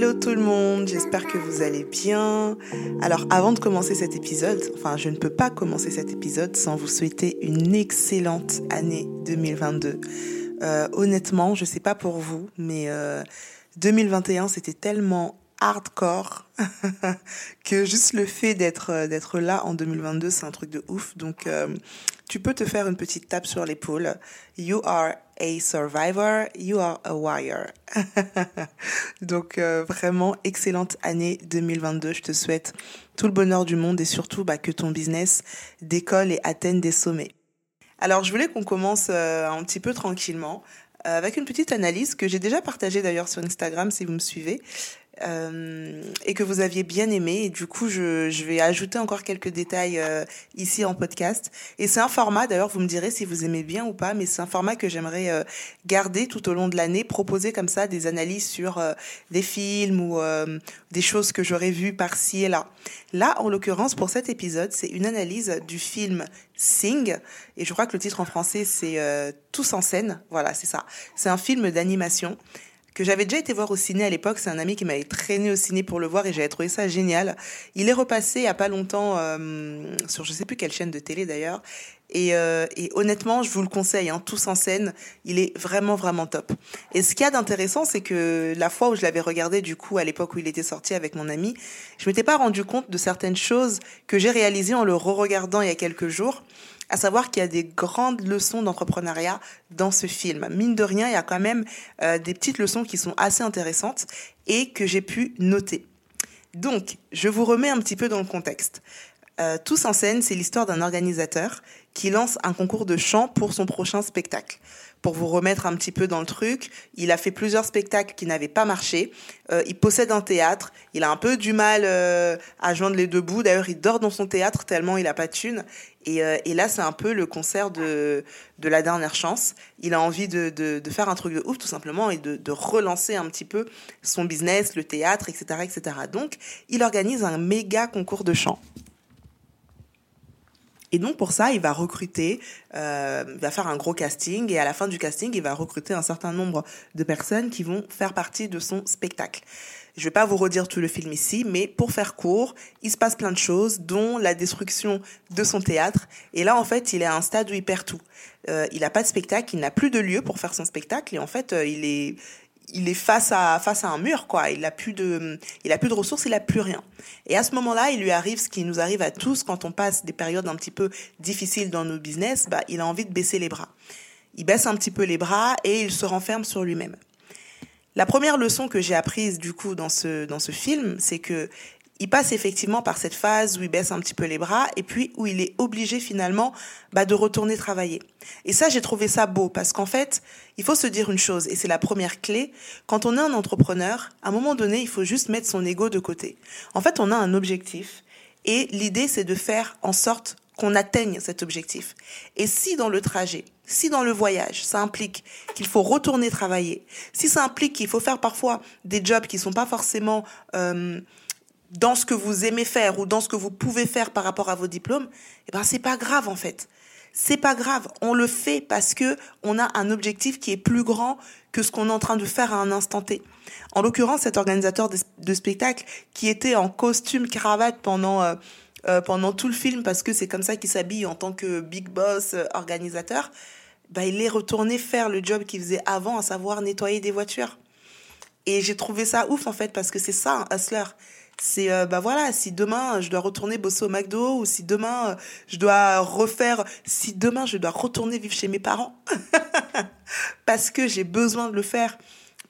Hello tout le monde, j'espère que vous allez bien. Alors avant de commencer cet épisode, enfin je ne peux pas commencer cet épisode sans vous souhaiter une excellente année 2022. Euh, honnêtement, je sais pas pour vous, mais 2021 euh, c'était tellement hardcore que juste le fait d'être d'être là en 2022 c'est un truc de ouf donc euh, tu peux te faire une petite tape sur l'épaule. You are a survivor. You are a warrior. Donc euh, vraiment excellente année 2022 je te souhaite tout le bonheur du monde et surtout bah, que ton business décolle et atteigne des sommets. Alors je voulais qu'on commence un petit peu tranquillement avec une petite analyse que j'ai déjà partagée d'ailleurs sur Instagram si vous me suivez. Euh, et que vous aviez bien aimé. Et du coup, je, je vais ajouter encore quelques détails euh, ici en podcast. Et c'est un format, d'ailleurs, vous me direz si vous aimez bien ou pas, mais c'est un format que j'aimerais euh, garder tout au long de l'année, proposer comme ça des analyses sur des films ou des choses que j'aurais vues par-ci et là. Là, en l'occurrence, pour cet épisode, c'est une analyse du film Sing. Et je crois que le titre en français, c'est Tous en scène. Voilà, c'est ça. C'est un film d'animation que j'avais déjà été voir au ciné à l'époque. C'est un ami qui m'avait traîné au ciné pour le voir et j'avais trouvé ça génial. Il est repassé il y a pas longtemps euh, sur je sais plus quelle chaîne de télé d'ailleurs. Et, euh, et, honnêtement, je vous le conseille, hein, tous en scène, il est vraiment vraiment top. Et ce qu'il y a d'intéressant, c'est que la fois où je l'avais regardé, du coup, à l'époque où il était sorti avec mon ami, je m'étais pas rendu compte de certaines choses que j'ai réalisées en le re-regardant il y a quelques jours à savoir qu'il y a des grandes leçons d'entrepreneuriat dans ce film. Mine de rien, il y a quand même euh, des petites leçons qui sont assez intéressantes et que j'ai pu noter. Donc, je vous remets un petit peu dans le contexte. Euh, Tous en scène, c'est l'histoire d'un organisateur qui lance un concours de chant pour son prochain spectacle pour vous remettre un petit peu dans le truc, il a fait plusieurs spectacles qui n'avaient pas marché. Euh, il possède un théâtre. Il a un peu du mal euh, à joindre les deux bouts. D'ailleurs, il dort dans son théâtre tellement il a pas de thunes. Et, là, c'est un peu le concert de, la dernière chance. Il a envie de faire un truc de ouf, tout simplement, et de, de relancer un petit peu son business, le théâtre, etc., etc. Donc, il organise un méga concours de chant. Et donc pour ça, il va recruter, euh, il va faire un gros casting et à la fin du casting, il va recruter un certain nombre de personnes qui vont faire partie de son spectacle. Je vais pas vous redire tout le film ici, mais pour faire court, il se passe plein de choses, dont la destruction de son théâtre. Et là, en fait, il est à un stade où il perd tout. Euh, il n'a pas de spectacle, il n'a plus de lieu pour faire son spectacle, et en fait, euh, il est il est face à face à un mur quoi. Il a plus de il a plus de ressources, il a plus rien. Et à ce moment-là, il lui arrive ce qui nous arrive à tous quand on passe des périodes un petit peu difficiles dans nos business, bah il a envie de baisser les bras. Il baisse un petit peu les bras et il se renferme sur lui-même. La première leçon que j'ai apprise du coup dans ce dans ce film, c'est que il passe effectivement par cette phase où il baisse un petit peu les bras et puis où il est obligé finalement bah, de retourner travailler. Et ça, j'ai trouvé ça beau parce qu'en fait, il faut se dire une chose et c'est la première clé. Quand on est un entrepreneur, à un moment donné, il faut juste mettre son ego de côté. En fait, on a un objectif et l'idée, c'est de faire en sorte qu'on atteigne cet objectif. Et si dans le trajet, si dans le voyage, ça implique qu'il faut retourner travailler, si ça implique qu'il faut faire parfois des jobs qui sont pas forcément euh, dans ce que vous aimez faire ou dans ce que vous pouvez faire par rapport à vos diplômes, eh ben c'est pas grave en fait. C'est pas grave, on le fait parce que on a un objectif qui est plus grand que ce qu'on est en train de faire à un instant T. En l'occurrence, cet organisateur de, spectacle qui était en costume cravate pendant euh, euh, pendant tout le film parce que c'est comme ça qu'il s'habille en tant que big boss euh, organisateur, bah il est retourné faire le job qu'il faisait avant, à savoir nettoyer des voitures. Et j'ai trouvé ça ouf en fait parce que c'est ça un hustler. C'est euh, bah voilà si demain je dois retourner bosser au McDo ou si demain euh, je dois refaire si demain je dois retourner vivre chez mes parents parce que j'ai besoin de le faire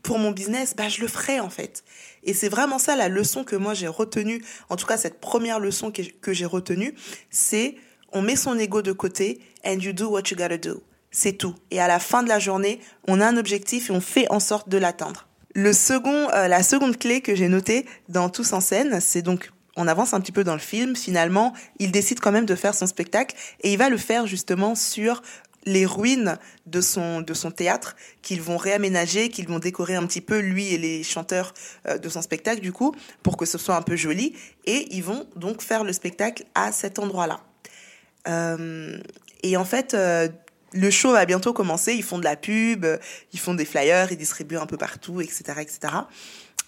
pour mon business bah je le ferai en fait. Et c'est vraiment ça la leçon que moi j'ai retenue en tout cas cette première leçon que j'ai retenue c'est on met son ego de côté and you do what you gotta do. C'est tout. Et à la fin de la journée on a un objectif et on fait en sorte de l'atteindre le second, euh, la seconde clé que j'ai notée dans Tous en scène, c'est donc on avance un petit peu dans le film. Finalement, il décide quand même de faire son spectacle et il va le faire justement sur les ruines de son de son théâtre qu'ils vont réaménager, qu'ils vont décorer un petit peu lui et les chanteurs euh, de son spectacle du coup pour que ce soit un peu joli et ils vont donc faire le spectacle à cet endroit-là. Euh, et en fait, le show va bientôt commencer, ils font de la pub, ils font des flyers, ils distribuent un peu partout, etc., etc.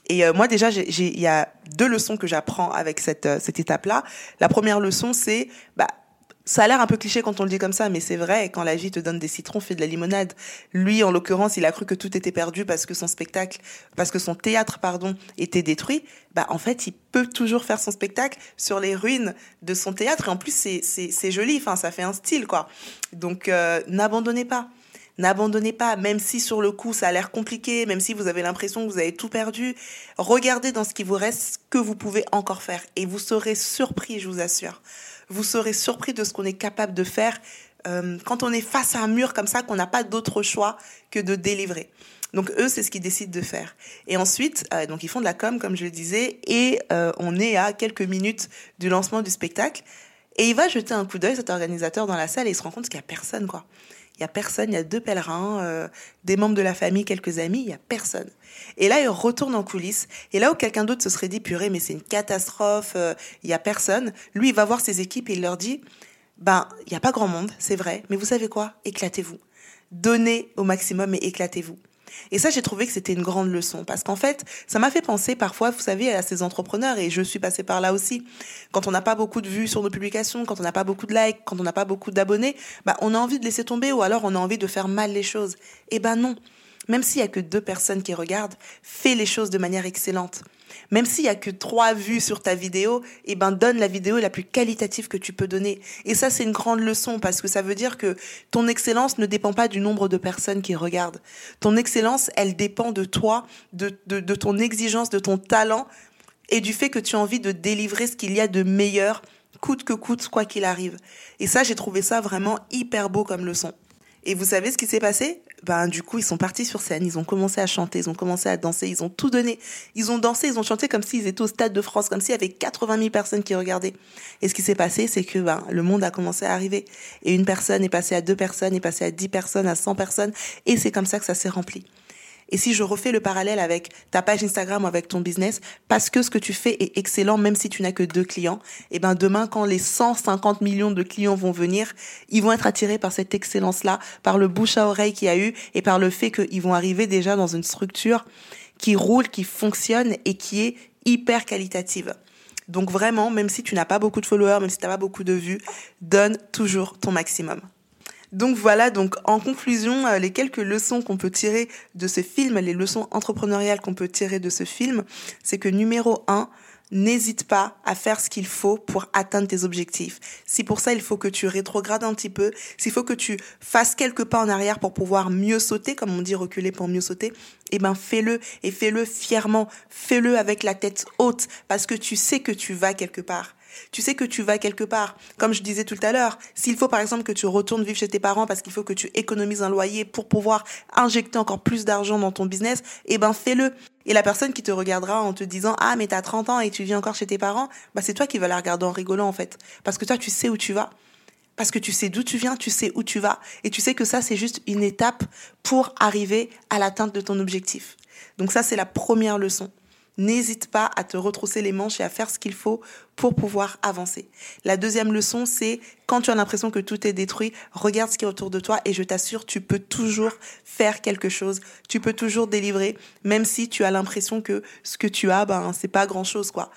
Et euh, moi déjà, il y a deux leçons que j'apprends avec cette, euh, cette étape-là. La première leçon, c'est bah, ça a l'air un peu cliché quand on le dit comme ça, mais c'est vrai, quand la vie te donne des citrons, fais de la limonade. Lui, en l'occurrence, il a cru que tout était perdu parce que son spectacle, parce que son théâtre, pardon, était détruit. Bah, en fait, il peut toujours faire son spectacle sur les ruines de son théâtre. Et en plus, c'est joli, enfin, ça fait un style, quoi. Donc, euh, n'abandonnez pas. N'abandonnez pas, même si sur le coup ça a l'air compliqué, même si vous avez l'impression que vous avez tout perdu. Regardez dans ce qui vous reste ce que vous pouvez encore faire. Et vous serez surpris, je vous assure vous serez surpris de ce qu'on est capable de faire euh, quand on est face à un mur comme ça, qu'on n'a pas d'autre choix que de délivrer. Donc eux, c'est ce qu'ils décident de faire. Et ensuite, euh, donc ils font de la com, comme je le disais, et euh, on est à quelques minutes du lancement du spectacle. Et il va jeter un coup d'œil, cet organisateur, dans la salle, et il se rend compte qu'il n'y a personne, quoi. Il y a personne, il y a deux pèlerins, euh, des membres de la famille, quelques amis, il y a personne. Et là, il retourne en coulisses. Et là où quelqu'un d'autre se serait dit, purée, mais c'est une catastrophe, euh, il y a personne, lui, il va voir ses équipes et il leur dit, ben, il n'y a pas grand monde, c'est vrai, mais vous savez quoi? Éclatez-vous. Donnez au maximum et éclatez-vous. Et ça, j'ai trouvé que c'était une grande leçon parce qu'en fait, ça m'a fait penser parfois, vous savez, à ces entrepreneurs et je suis passée par là aussi. Quand on n'a pas beaucoup de vues sur nos publications, quand on n'a pas beaucoup de likes, quand on n'a pas beaucoup d'abonnés, bah, on a envie de laisser tomber ou alors on a envie de faire mal les choses. Eh ben non. Même s'il y a que deux personnes qui regardent, fais les choses de manière excellente. Même s'il y a que trois vues sur ta vidéo, eh ben donne la vidéo la plus qualitative que tu peux donner. Et ça c'est une grande leçon parce que ça veut dire que ton excellence ne dépend pas du nombre de personnes qui regardent. Ton excellence, elle dépend de toi, de, de, de ton exigence, de ton talent et du fait que tu as envie de délivrer ce qu'il y a de meilleur, coûte que coûte, quoi qu'il arrive. Et ça, j'ai trouvé ça vraiment hyper beau comme leçon. Et vous savez ce qui s'est passé? Ben du coup, ils sont partis sur scène, ils ont commencé à chanter, ils ont commencé à danser, ils ont tout donné. Ils ont dansé, ils ont chanté comme s'ils étaient au Stade de France, comme s'il y avait 80 000 personnes qui regardaient. Et ce qui s'est passé, c'est que ben, le monde a commencé à arriver. Et une personne est passée à deux personnes, est passée à dix personnes, à 100 personnes. Et c'est comme ça que ça s'est rempli. Et si je refais le parallèle avec ta page Instagram ou avec ton business, parce que ce que tu fais est excellent, même si tu n'as que deux clients, et eh ben demain, quand les 150 millions de clients vont venir, ils vont être attirés par cette excellence-là, par le bouche à oreille qu'il y a eu et par le fait qu'ils vont arriver déjà dans une structure qui roule, qui fonctionne et qui est hyper qualitative. Donc vraiment, même si tu n'as pas beaucoup de followers, même si tu n'as pas beaucoup de vues, donne toujours ton maximum. Donc voilà, donc en conclusion, euh, les quelques leçons qu'on peut tirer de ce film, les leçons entrepreneuriales qu'on peut tirer de ce film, c'est que numéro un, n'hésite pas à faire ce qu'il faut pour atteindre tes objectifs. Si pour ça il faut que tu rétrogrades un petit peu, s'il faut que tu fasses quelques pas en arrière pour pouvoir mieux sauter, comme on dit reculer pour mieux sauter, eh ben fais-le et fais-le fièrement, fais-le avec la tête haute parce que tu sais que tu vas quelque part. Tu sais que tu vas quelque part. Comme je disais tout à l'heure, s'il faut par exemple que tu retournes vivre chez tes parents parce qu'il faut que tu économises un loyer pour pouvoir injecter encore plus d'argent dans ton business, eh ben fais-le. Et la personne qui te regardera en te disant "Ah mais t'as 30 ans et tu vis encore chez tes parents", bah c'est toi qui vas la regarder en rigolant en fait, parce que toi tu sais où tu vas. Parce que tu sais d'où tu viens, tu sais où tu vas, et tu sais que ça, c'est juste une étape pour arriver à l'atteinte de ton objectif. Donc ça, c'est la première leçon. N'hésite pas à te retrousser les manches et à faire ce qu'il faut pour pouvoir avancer. La deuxième leçon, c'est quand tu as l'impression que tout est détruit, regarde ce qui est autour de toi et je t'assure, tu peux toujours faire quelque chose. Tu peux toujours délivrer, même si tu as l'impression que ce que tu as, ben, c'est pas grand chose, quoi.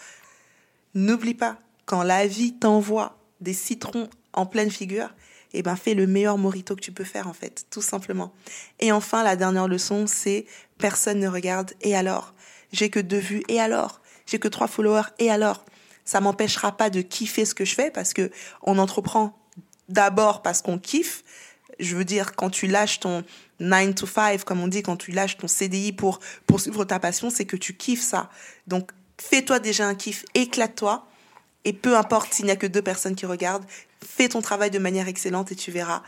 N'oublie pas, quand la vie t'envoie des citrons en pleine figure, eh ben, fais le meilleur morito que tu peux faire, en fait, tout simplement. Et enfin, la dernière leçon, c'est personne ne regarde. Et alors? j'ai que deux vues, et alors? J'ai que trois followers, et alors? Ça m'empêchera pas de kiffer ce que je fais parce que on entreprend d'abord parce qu'on kiffe. Je veux dire, quand tu lâches ton 9 to 5, comme on dit, quand tu lâches ton CDI pour poursuivre ta passion, c'est que tu kiffes ça. Donc, fais-toi déjà un kiff, éclate-toi. Et peu importe s'il n'y a que deux personnes qui regardent, fais ton travail de manière excellente et tu verras,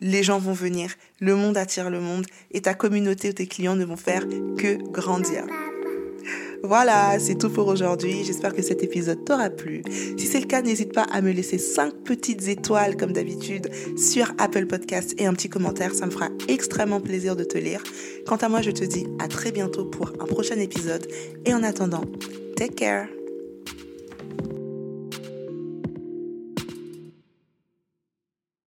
les gens vont venir, le monde attire le monde et ta communauté ou tes clients ne vont faire que grandir. Voilà, c'est tout pour aujourd'hui. J'espère que cet épisode t'aura plu. Si c'est le cas, n'hésite pas à me laisser 5 petites étoiles comme d'habitude sur Apple Podcast et un petit commentaire. Ça me fera extrêmement plaisir de te lire. Quant à moi, je te dis à très bientôt pour un prochain épisode. Et en attendant, take care.